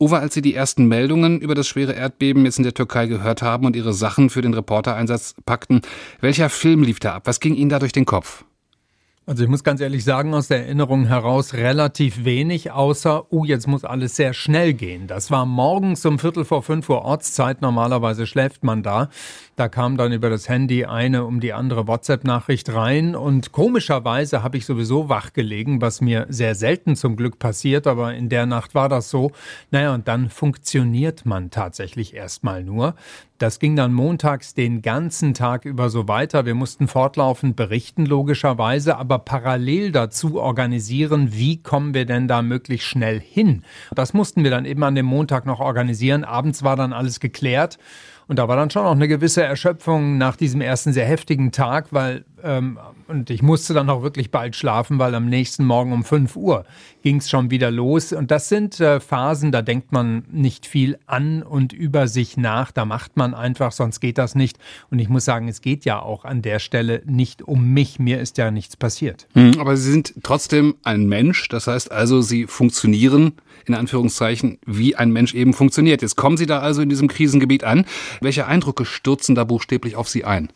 Uwe, als Sie die ersten Meldungen über das schwere Erdbeben jetzt in der Türkei gehört haben und Ihre Sachen für den Reportereinsatz packten, welcher Film lief da ab? Was ging Ihnen da durch den Kopf? Also ich muss ganz ehrlich sagen, aus der Erinnerung heraus relativ wenig, außer, uh, jetzt muss alles sehr schnell gehen. Das war morgens um Viertel vor fünf Uhr Ortszeit, normalerweise schläft man da. Da kam dann über das Handy eine um die andere WhatsApp-Nachricht rein und komischerweise habe ich sowieso wach gelegen, was mir sehr selten zum Glück passiert, aber in der Nacht war das so. Naja, und dann funktioniert man tatsächlich erstmal nur. Das ging dann montags den ganzen Tag über so weiter. Wir mussten fortlaufend berichten, logischerweise, aber parallel dazu organisieren, wie kommen wir denn da möglichst schnell hin. Das mussten wir dann eben an dem Montag noch organisieren. Abends war dann alles geklärt. Und da war dann schon auch eine gewisse Erschöpfung nach diesem ersten sehr heftigen Tag, weil ähm, und ich musste dann auch wirklich bald schlafen, weil am nächsten Morgen um 5 Uhr ging es schon wieder los. Und das sind äh, Phasen, da denkt man nicht viel an und über sich nach. Da macht man einfach, sonst geht das nicht. Und ich muss sagen, es geht ja auch an der Stelle nicht um mich. Mir ist ja nichts passiert. Hm, aber Sie sind trotzdem ein Mensch. Das heißt also, Sie funktionieren in Anführungszeichen, wie ein Mensch eben funktioniert. Jetzt kommen Sie da also in diesem Krisengebiet an. Welche Eindrücke stürzen da buchstäblich auf Sie ein?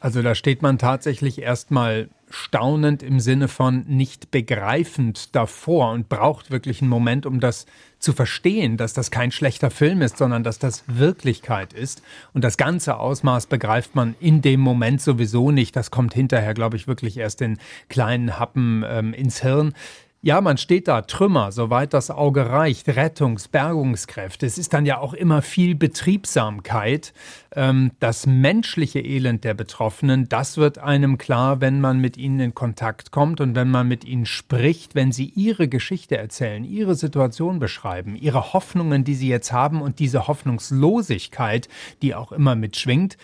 Also da steht man tatsächlich erstmal staunend im Sinne von nicht begreifend davor und braucht wirklich einen Moment, um das zu verstehen, dass das kein schlechter Film ist, sondern dass das Wirklichkeit ist. Und das ganze Ausmaß begreift man in dem Moment sowieso nicht. Das kommt hinterher, glaube ich, wirklich erst in kleinen Happen ähm, ins Hirn. Ja, man steht da, Trümmer, soweit das Auge reicht, Rettungs-, Bergungskräfte. Es ist dann ja auch immer viel Betriebsamkeit. Ähm, das menschliche Elend der Betroffenen, das wird einem klar, wenn man mit ihnen in Kontakt kommt und wenn man mit ihnen spricht, wenn sie ihre Geschichte erzählen, ihre Situation beschreiben, ihre Hoffnungen, die sie jetzt haben und diese Hoffnungslosigkeit, die auch immer mitschwingt.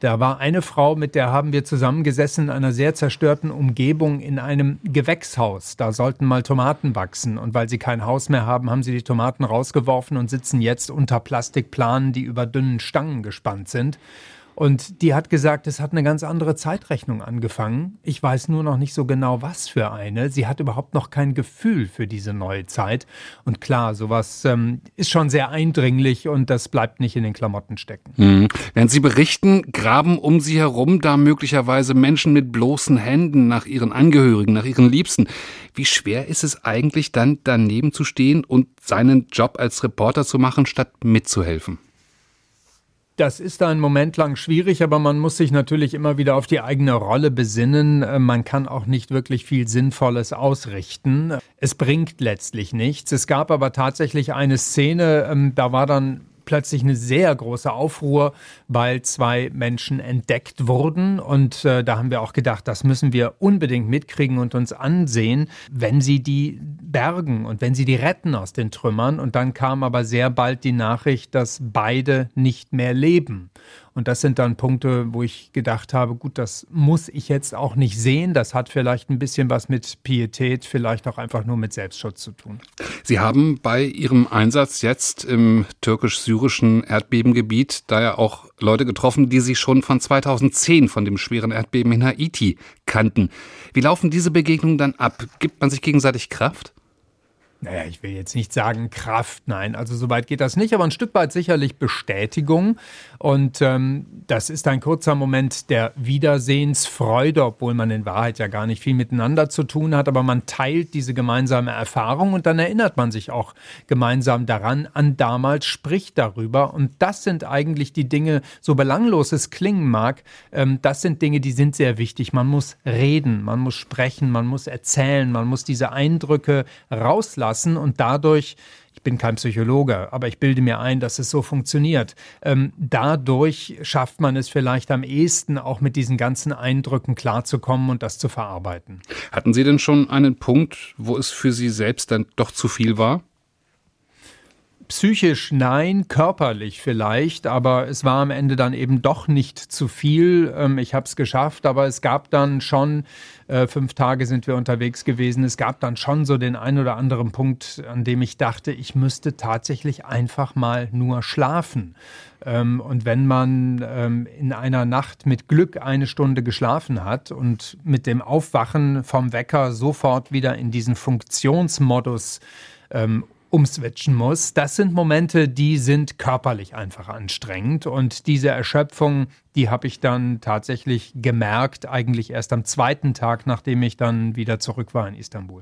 Da war eine Frau, mit der haben wir zusammengesessen in einer sehr zerstörten Umgebung in einem Gewächshaus. Da sollten mal Tomaten wachsen. Und weil sie kein Haus mehr haben, haben sie die Tomaten rausgeworfen und sitzen jetzt unter Plastikplanen, die über dünnen Stangen gespannt sind. Und die hat gesagt, es hat eine ganz andere Zeitrechnung angefangen. Ich weiß nur noch nicht so genau, was für eine. Sie hat überhaupt noch kein Gefühl für diese neue Zeit. Und klar, sowas ähm, ist schon sehr eindringlich und das bleibt nicht in den Klamotten stecken. Mhm. Während Sie berichten, graben um Sie herum da möglicherweise Menschen mit bloßen Händen nach ihren Angehörigen, nach ihren Liebsten. Wie schwer ist es eigentlich dann daneben zu stehen und seinen Job als Reporter zu machen, statt mitzuhelfen? Das ist einen Moment lang schwierig, aber man muss sich natürlich immer wieder auf die eigene Rolle besinnen. Äh, man kann auch nicht wirklich viel Sinnvolles ausrichten. Es bringt letztlich nichts. Es gab aber tatsächlich eine Szene, ähm, da war dann plötzlich eine sehr große Aufruhr, weil zwei Menschen entdeckt wurden. Und äh, da haben wir auch gedacht, das müssen wir unbedingt mitkriegen und uns ansehen, wenn sie die bergen und wenn sie die retten aus den Trümmern. Und dann kam aber sehr bald die Nachricht, dass beide nicht mehr leben. Und das sind dann Punkte, wo ich gedacht habe, gut, das muss ich jetzt auch nicht sehen. Das hat vielleicht ein bisschen was mit Pietät, vielleicht auch einfach nur mit Selbstschutz zu tun. Sie haben bei Ihrem Einsatz jetzt im türkisch-syrischen Erdbebengebiet da ja auch Leute getroffen, die Sie schon von 2010 von dem schweren Erdbeben in Haiti kannten. Wie laufen diese Begegnungen dann ab? Gibt man sich gegenseitig Kraft? Naja, ich will jetzt nicht sagen Kraft, nein, also so weit geht das nicht, aber ein Stück weit sicherlich Bestätigung. Und ähm, das ist ein kurzer Moment der Wiedersehensfreude, obwohl man in Wahrheit ja gar nicht viel miteinander zu tun hat, aber man teilt diese gemeinsame Erfahrung und dann erinnert man sich auch gemeinsam daran, an damals, spricht darüber. Und das sind eigentlich die Dinge, so belanglos es klingen mag, ähm, das sind Dinge, die sind sehr wichtig. Man muss reden, man muss sprechen, man muss erzählen, man muss diese Eindrücke rauslassen lassen und dadurch ich bin kein Psychologe, aber ich bilde mir ein, dass es so funktioniert. Ähm, dadurch schafft man es vielleicht am ehesten, auch mit diesen ganzen Eindrücken klarzukommen und das zu verarbeiten. Hatten Sie denn schon einen Punkt, wo es für Sie selbst dann doch zu viel war? Psychisch nein, körperlich vielleicht, aber es war am Ende dann eben doch nicht zu viel. Ähm, ich habe es geschafft, aber es gab dann schon, äh, fünf Tage sind wir unterwegs gewesen, es gab dann schon so den ein oder anderen Punkt, an dem ich dachte, ich müsste tatsächlich einfach mal nur schlafen. Ähm, und wenn man ähm, in einer Nacht mit Glück eine Stunde geschlafen hat und mit dem Aufwachen vom Wecker sofort wieder in diesen Funktionsmodus umswitchen muss. Das sind Momente, die sind körperlich einfach anstrengend. Und diese Erschöpfung, die habe ich dann tatsächlich gemerkt, eigentlich erst am zweiten Tag, nachdem ich dann wieder zurück war in Istanbul.